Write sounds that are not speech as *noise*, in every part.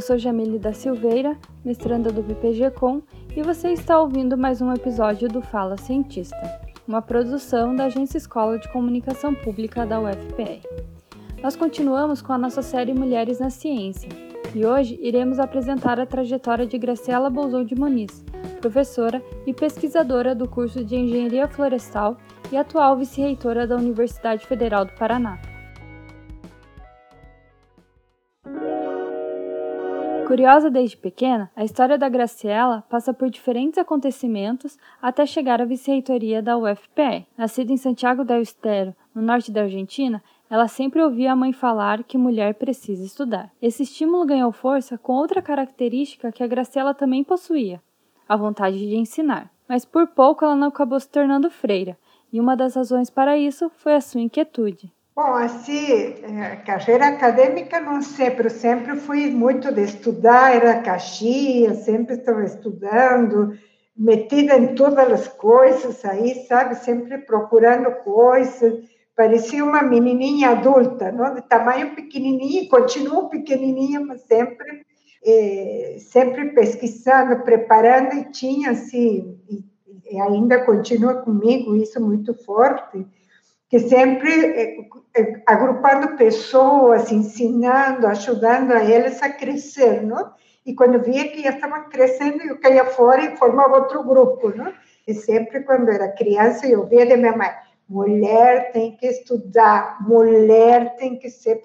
Eu sou Jamile da Silveira, mestranda do BPG-Com, e você está ouvindo mais um episódio do Fala Cientista, uma produção da Agência Escola de Comunicação Pública da UFPR. Nós continuamos com a nossa série Mulheres na Ciência, e hoje iremos apresentar a trajetória de Graciela Bolzon de Moniz, professora e pesquisadora do curso de Engenharia Florestal e atual vice-reitora da Universidade Federal do Paraná. Curiosa desde pequena, a história da Graciela passa por diferentes acontecimentos até chegar à vice-reitoria da UFPR. Nascida em Santiago del Estero, no norte da Argentina, ela sempre ouvia a mãe falar que mulher precisa estudar. Esse estímulo ganhou força com outra característica que a Graciela também possuía: a vontade de ensinar. Mas por pouco ela não acabou se tornando freira, e uma das razões para isso foi a sua inquietude. Bom, assim, eh, carreira acadêmica não sempre, sempre fui muito de estudar, era caixinha, sempre estava estudando, metida em todas as coisas aí, sabe, sempre procurando coisas, parecia uma menininha adulta, não? de tamanho pequenininho, continuo pequenininha, mas sempre, eh, sempre pesquisando, preparando, e tinha, assim, e, e ainda continua comigo isso muito forte, que sempre eh, eh, agrupando pessoas, ensinando, ajudando a eles a crescer, não? E quando via que já estavam crescendo, eu caía fora e formava outro grupo, não? E sempre quando era criança, eu via de minha mãe, mulher tem que estudar, mulher tem que ser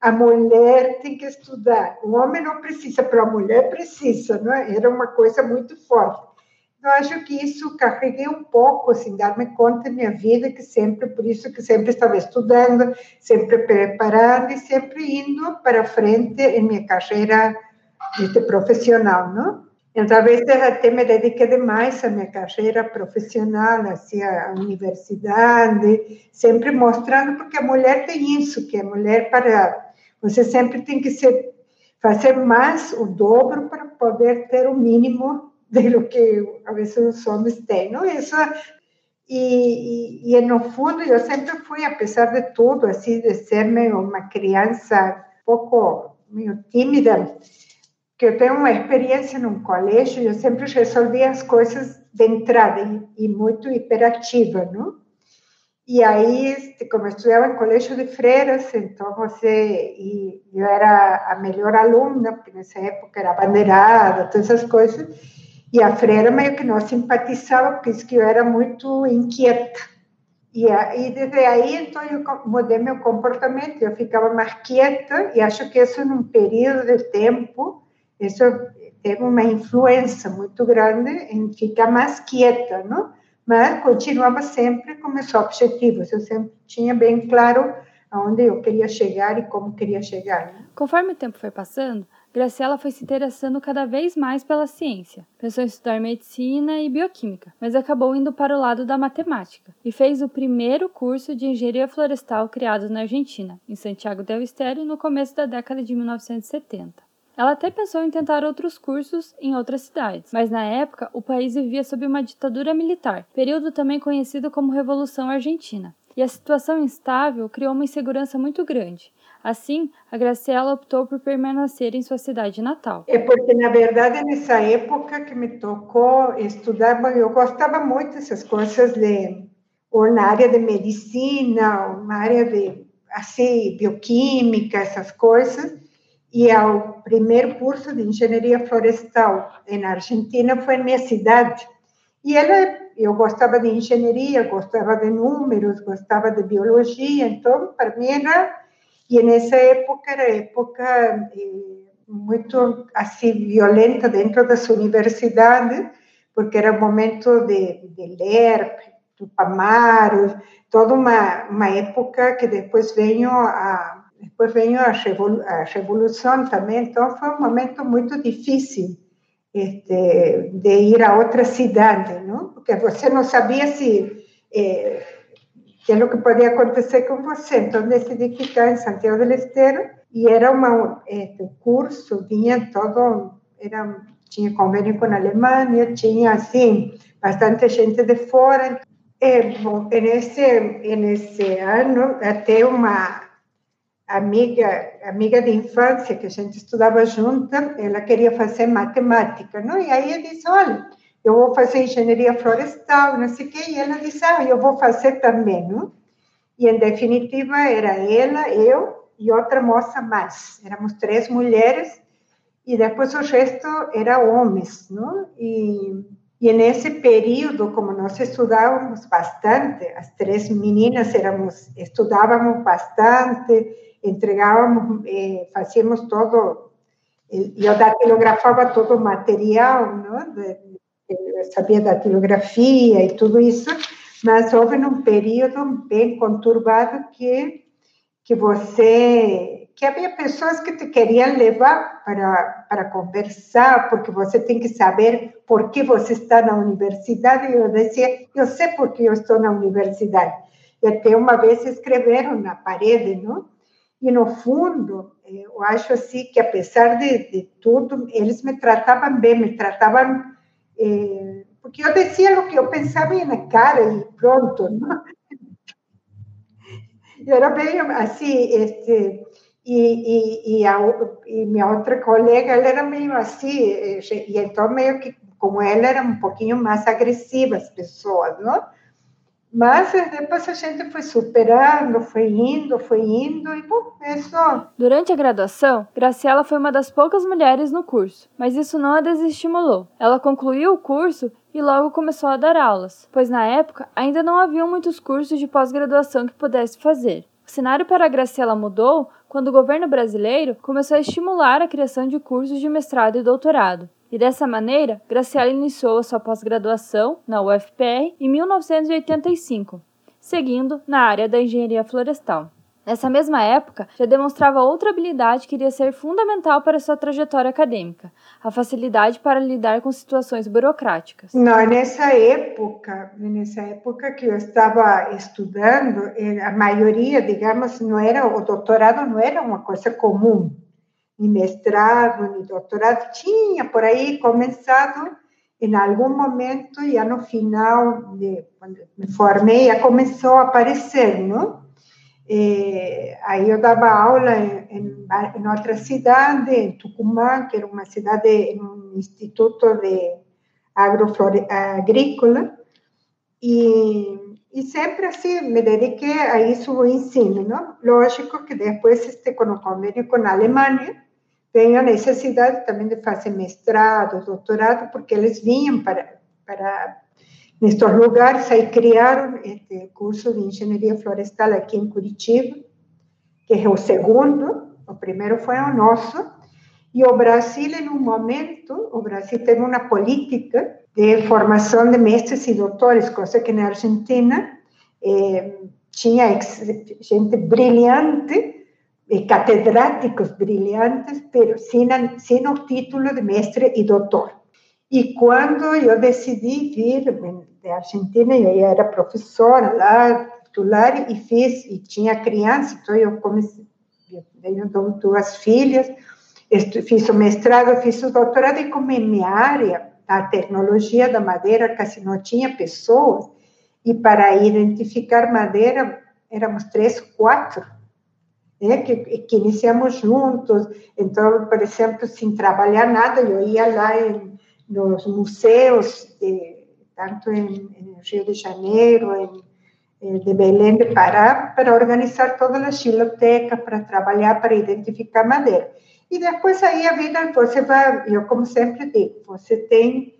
a mulher tem que estudar. O homem não precisa, para a mulher precisa, não é? Era uma coisa muito forte. Eu acho que isso carreguei um pouco, assim, dar-me conta da minha vida, que sempre, por isso que sempre estava estudando, sempre preparando e sempre indo para frente em minha carreira profissional, não? Então, talvez até me dediquei demais à minha carreira profissional, assim, à universidade, sempre mostrando, porque a mulher tem isso, que a mulher para... Você sempre tem que ser, fazer mais, o dobro, para poder ter o mínimo de lo que a veces os homens têm, não? Isso e, e, e, no fundo eu sempre fui, apesar de tudo, assim, de ser meio uma criança um pouco meio tímida, que eu tenho uma experiência num colégio, eu sempre resolvia as coisas de entrada e, e muito hiperativa, não? E aí, como eu estudava em de freiras, então você, e eu era a melhor aluna, porque nessa época era bandeirada, todas essas coisas, e a freira meio que não simpatizava, porque disse que eu era muito inquieta. E, e desde aí, então, eu mudei meu comportamento, eu ficava mais quieta, e acho que isso, num período de tempo, isso teve uma influência muito grande em ficar mais quieta, não? Mas continuava sempre com meus objetivos, eu sempre tinha bem claro aonde eu queria chegar e como queria chegar. Conforme o tempo foi passando, Graciela foi se interessando cada vez mais pela ciência. Pensou em estudar medicina e bioquímica, mas acabou indo para o lado da matemática e fez o primeiro curso de engenharia florestal criado na Argentina, em Santiago del Estero, no começo da década de 1970. Ela até pensou em tentar outros cursos em outras cidades, mas na época o país vivia sob uma ditadura militar, período também conhecido como Revolução Argentina. E a situação instável criou uma insegurança muito grande, Assim, a Graciela optou por permanecer em sua cidade natal. É porque, na verdade, nessa época que me tocou estudar, eu gostava muito dessas coisas de, ou na área de medicina, ou na área de, assim, bioquímica, essas coisas. E o primeiro curso de engenharia florestal na Argentina foi em minha cidade. E ela, eu gostava de engenharia, gostava de números, gostava de biologia, então, para mim era e nessa época era época eh, muito assim violenta dentro das universidades, porque era o momento de, de ler, toda uma, uma época que depois veio a depois veio a, a revolução também, então foi um momento muito difícil este, de ir a outra cidade, não? Porque você não sabia se eh, que é o que podia acontecer com você. Então, decidi ficar em Santiago del Estero e era um curso, tinha todo, era, tinha convênio com a Alemanha, tinha, assim, bastante gente de fora. É, bom, nesse, nesse ano, até uma, amiga, amiga de infância, que a gente estudava junta, ela queria fazer matemática, não? E aí eu disse, olha, eu vou fazer engenharia florestal, não sei o quê, e ela disse, ah, eu vou fazer também, não? E, em definitiva, era ela, eu e outra moça mais. Éramos três mulheres e depois o resto era homens, não? E, e nesse período, como nós estudávamos bastante, as três meninas éramos, estudávamos bastante, entregávamos, eh, fazíamos todo, eu datilografava todo o material, não? De, sabia datilografia e tudo isso, mas houve um período bem conturbado que que você que havia pessoas que te queriam levar para para conversar porque você tem que saber por que você está na universidade e eu dizia eu sei por que eu estou na universidade e até uma vez escreveram na parede não e no fundo eu acho assim que apesar de, de tudo eles me tratavam bem me tratavam eh, porque eu dizia *laughs* o que eu pensava na cara e pronto, não? Eu era bem assim, este, e, e, e, a, e minha outra colega, ela era meio assim, e então meio que, como ela era um pouquinho mais agressiva as pessoas, não? Mas depois a gente foi superando, foi indo, foi indo, e bom, é só. Durante a graduação, Graciela foi uma das poucas mulheres no curso, mas isso não a desestimulou. Ela concluiu o curso e logo começou a dar aulas, pois na época ainda não haviam muitos cursos de pós-graduação que pudesse fazer. O cenário para Graciela mudou quando o governo brasileiro começou a estimular a criação de cursos de mestrado e doutorado. E dessa maneira, Graciela iniciou a sua pós-graduação na UFPR em 1985, seguindo na área da engenharia florestal. Nessa mesma época, já demonstrava outra habilidade que iria ser fundamental para sua trajetória acadêmica: a facilidade para lidar com situações burocráticas. Não, nessa época, nessa época que eu estava estudando, a maioria, digamos, não era o doutorado não era uma coisa comum ni mestrado, ni doutorado, tinha por aí começado em algum momento, já no final, de, quando me formei, já começou a aparecer, não? E, aí eu dava aula em, outra cidade, em Tucumã, que era uma cidade, um instituto de agrícola, e, e sempre assim me dediquei a isso, o ensino, não? Lógico que depois, este, com o convênio com a Alemanha, tenho a necessidade também de fazer mestrado, doutorado, porque eles vinham para, para nestes lugares, aí criaram este curso de engenharia florestal aqui em Curitiba, que é o segundo, o primeiro foi o nosso, e o Brasil, em um momento, o Brasil tem uma política de formação de mestres e doutores, coisa que na Argentina eh, tinha gente brilhante, catedráticos brilhantes, pero sin, sin el título de mestre y doctor. E quando eu decidi vir de Argentina, eu era professora lá, titular, e fiz, tinha criança, então eu comecei, eu tenho duas filhas, fiz o mestrado, fiz o doutorado, e como minha área, a tecnologia da madeira, quase não tinha pessoas, e para identificar madeira, éramos três, quatro, né, que, que iniciamos juntos. Então, por exemplo, sem trabalhar nada, eu ia lá em, nos museus, de, tanto em, em, Rio de Janeiro, em, de Belém de Pará, para organizar todas as bibliotecas, para trabalhar, para identificar madeira. E depois aí a vida, você vai, eu como sempre digo, você tem,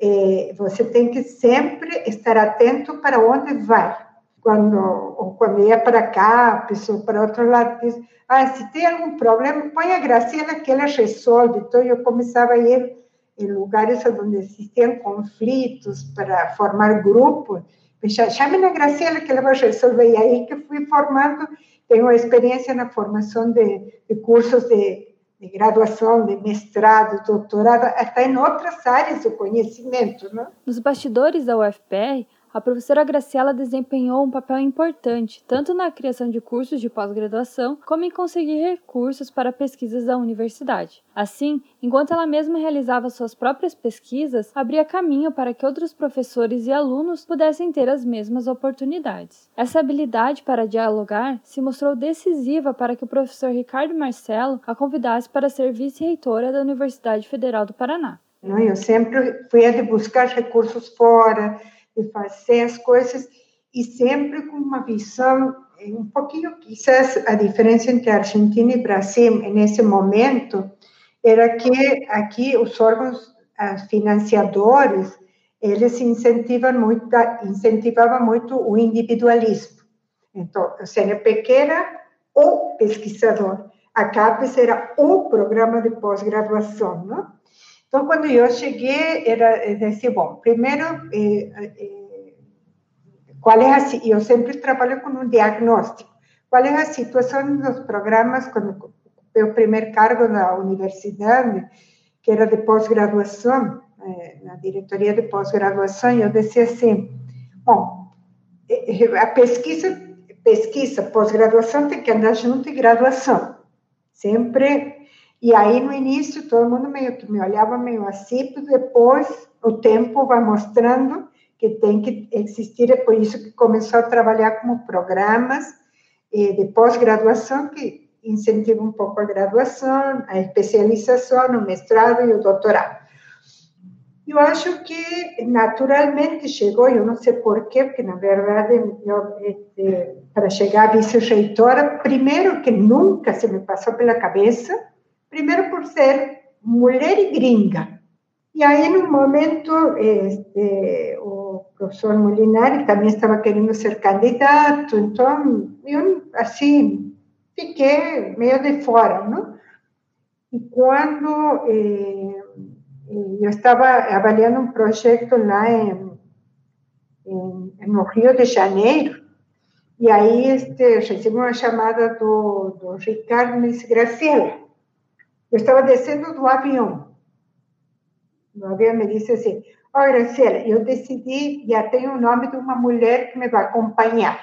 eh, você tem que sempre estar atento para onde vai quando, ou quando ia para cá, a pessoa para outro lado diz, ah, se tem algum problema, põe a Graciela que ela resolve. Então, eu começava a ir em lugares onde existiam conflitos para formar grupos, chame a Graciela que ela vai resolver. E aí que fui formando, tenho experiência na formação de, de cursos de, de, graduação, de mestrado, doutorado, até em outras áreas do conhecimento. Não? Nos bastidores da UFPR, a professora Graciela desempenhou um papel importante tanto na criação de cursos de pós-graduação como em conseguir recursos para pesquisas da universidade. Assim, enquanto ela mesma realizava suas próprias pesquisas, abria caminho para que outros professores e alunos pudessem ter as mesmas oportunidades. Essa habilidade para dialogar se mostrou decisiva para que o professor Ricardo Marcelo a convidasse para ser vice-reitora da Universidade Federal do Paraná. Eu sempre fui a de buscar recursos fora, de fazer as coisas e sempre com uma visão eh, um pouquinho, quizás a diferença entre Argentina e Brasil nesse momento era que aqui os órgãos financiadores eles incentivam muito, incentivavam muito o individualismo. Então, o CNPq era o pesquisador, a CAPES era o programa de pós-graduação, não? Então, quando eu cheguei, era disse, bom, primeiro, eh, eh, qual é a, eu sempre trabalho com um diagnóstico, qual é a situação dos programas, quando o primeiro cargo da universidade, que era de pós-graduação, eh, na diretoria de pós-graduação, eu disse assim, bom, a pesquisa, pesquisa, pós-graduação tem que andar junto e graduação. Sempre e aí, no início, todo mundo meio que me olhava meio assim, depois o tempo vai mostrando que tem que existir, é por isso que começou a trabalhar como programas eh, de pós-graduação que incentivam um pouco a graduação, a especialização, o mestrado e o doutorado. Eu acho que naturalmente chegou, eu não sei porquê, porque na verdade, eu, este, para chegar a vice-reitora, primeiro que nunca se me passou pela cabeça primeiro por ser mulher e gringa. E aí, no momento, este, o professor Molinari também estava querendo ser candidato, então eu, assim, fiquei meio de fora, não? E quando eh, eu avaliando um projeto lá em, no Rio de Janeiro, e aí este, recebi uma chamada do, do Ricardo e disse, Graciela, eu estava descendo do avião. O avião me disse assim: Ó, oh, Graciela, eu decidi, já tenho o nome de uma mulher que me vai acompanhar.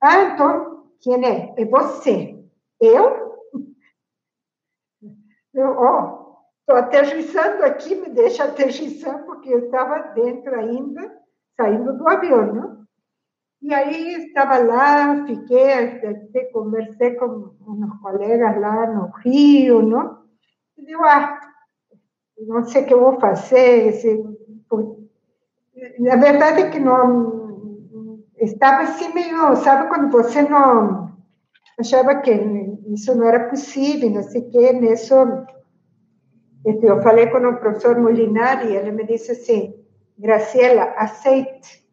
Ah, então, quem é? É você. Eu? *laughs* Eu, ó, oh, estou aterrissando aqui, me deixa aterrissar, porque eu estava dentro ainda, saindo do avião, não? E aí estava lá, fiquei, conversei com uns colegas lá no Rio, não? E digo, ah, não sei o que vou fazer. Na verdade é que não estava assim meio, sabe quando você não achava que isso não era possível, não sei o que, nisso eu falei com o professor Molinari ele me disse assim, Graciela, aceite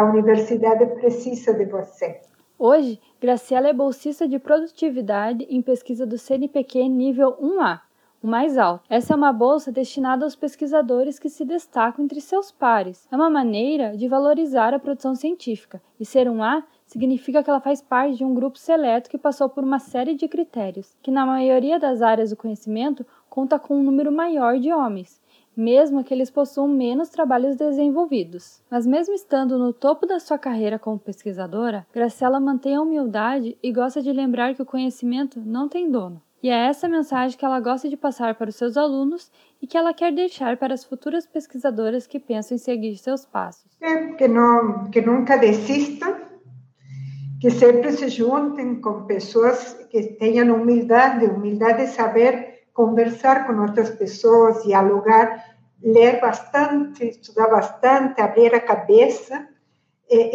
a universidade precisa de você. Hoje, Graciela é bolsista de produtividade em pesquisa do CNPq nível 1A, o mais alto. Essa é uma bolsa destinada aos pesquisadores que se destacam entre seus pares. É uma maneira de valorizar a produção científica, e ser um A significa que ela faz parte de um grupo seleto que passou por uma série de critérios, que na maioria das áreas do conhecimento conta com um número maior de homens, mesmo que eles possuam menos trabalhos desenvolvidos. Mas mesmo estando no topo da sua carreira como pesquisadora, Graciela mantém a humildade e gosta de lembrar que o conhecimento não tem dono. E é essa mensagem que ela gosta de passar para os seus alunos e que ela quer deixar para as futuras pesquisadoras que pensam em seguir seus passos. É, que, não, que nunca desistam, que sempre se juntem com pessoas que tenham humildade, humildade de saber conversar com outras pessoas, dialogar, ler bastante, estudar bastante, abrir a cabeça,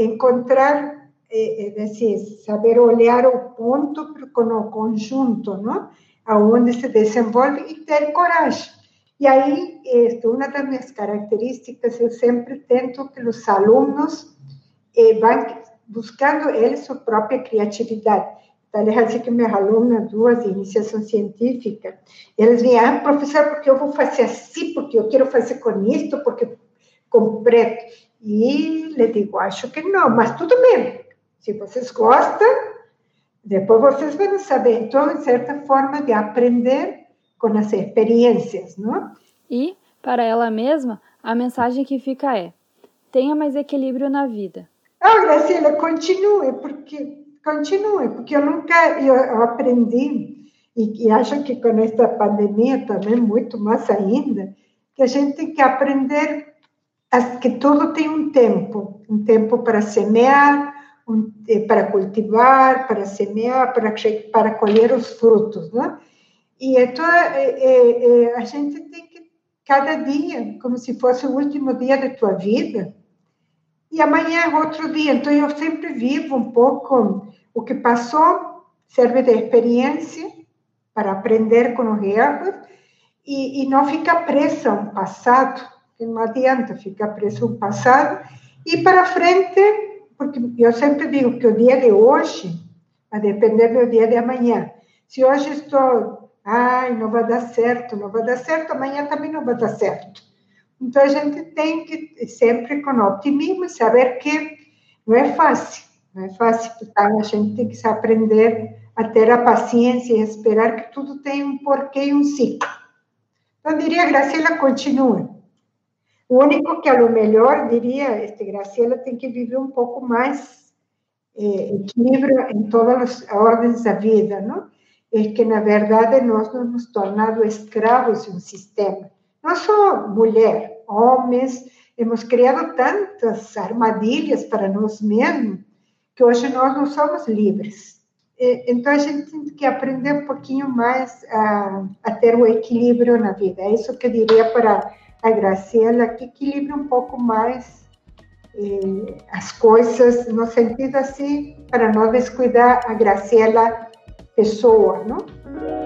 encontrar, é, assim, saber olhar o ponto o conjunto, não? Aonde se desenvolve e ter coragem. E aí, uma das minhas características, eu sempre tento que os alunos eh, vão buscando eles sua própria criatividade. Aliás, assim que minhas alunas, duas de iniciação científica, elas vinham, ah, professor, porque eu vou fazer assim, porque eu quero fazer com isto, porque com preto. E lhe digo, acho que não, mas tudo bem. Se vocês gostam, depois vocês vão saber. Então, de certa forma, de aprender com as experiências, não? E, para ela mesma, a mensagem que fica é: tenha mais equilíbrio na vida. Ah, Graciela, continue, porque continue, porque eu nunca eu, aprendi e, e acho que com esta pandemia também muito mais ainda que a gente tem que aprender que tudo tem um tempo, um tempo para semear, um, eh, para cultivar, para semear, para para colher os frutos, né? E então é, é, é, a gente tem que cada dia, como se fosse o último dia de tua vida, e amanhã é outro dia. Então eu sempre vivo um pouco o que passou, serve de experiência para aprender com os erros e, e não ficar presa a um passado, não adianta ficar preso a um passado, e para frente, porque eu sempre digo que o dia de hoje vai depender do dia de amanhã. Se hoje estou, ai, não vai dar certo, não vai dar certo, amanhã também não vai dar certo. Então a gente tem que sempre com otimismo saber que não é fácil, não é fácil, então a gente tem que aprender a ter a paciência e esperar que tudo tem um porquê e um ciclo. Então, diria, Graciela, continue. O único que, a lo melhor, diria, este, Graciela tem que viver um pouco mais eh, equilíbrio em todas as ordens da vida, não? É que, na verdade, nós nos hemos tornado escravos de um sistema. Não só mulher, homens, hemos criado tantas armadilhas para nós mesmos que hoje nós não somos livres. Então, a gente tem que aprender um pouquinho mais a, a ter o equilíbrio na vida. É isso que eu diria para a Graciela, que equilibre um pouco mais eh, as coisas, no sentido assim, para não descuidar a Graciela pessoa, não?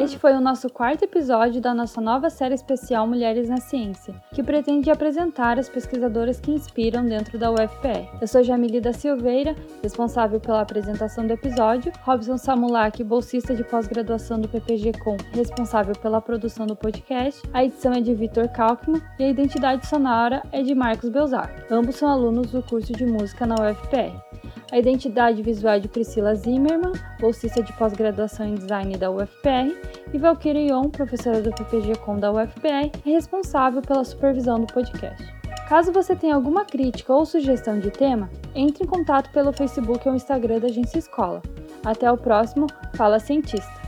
Este foi o nosso quarto episódio da nossa nova série especial Mulheres na Ciência, que pretende apresentar as pesquisadoras que inspiram dentro da UFPR. Eu sou Jamile da Silveira, responsável pela apresentação do episódio, Robson Samulak, bolsista de pós-graduação do PPG Com, responsável pela produção do podcast, a edição é de Vitor Kalkman e a identidade sonora é de Marcos Belzar. Ambos são alunos do curso de música na UFPR. A identidade visual de Priscila Zimmermann, bolsista de pós-graduação em design da UFPR, e Valkyria Ion, professora do PPG Com da UFPR, é responsável pela supervisão do podcast. Caso você tenha alguma crítica ou sugestão de tema, entre em contato pelo Facebook ou Instagram da Agência Escola. Até o próximo Fala Cientista!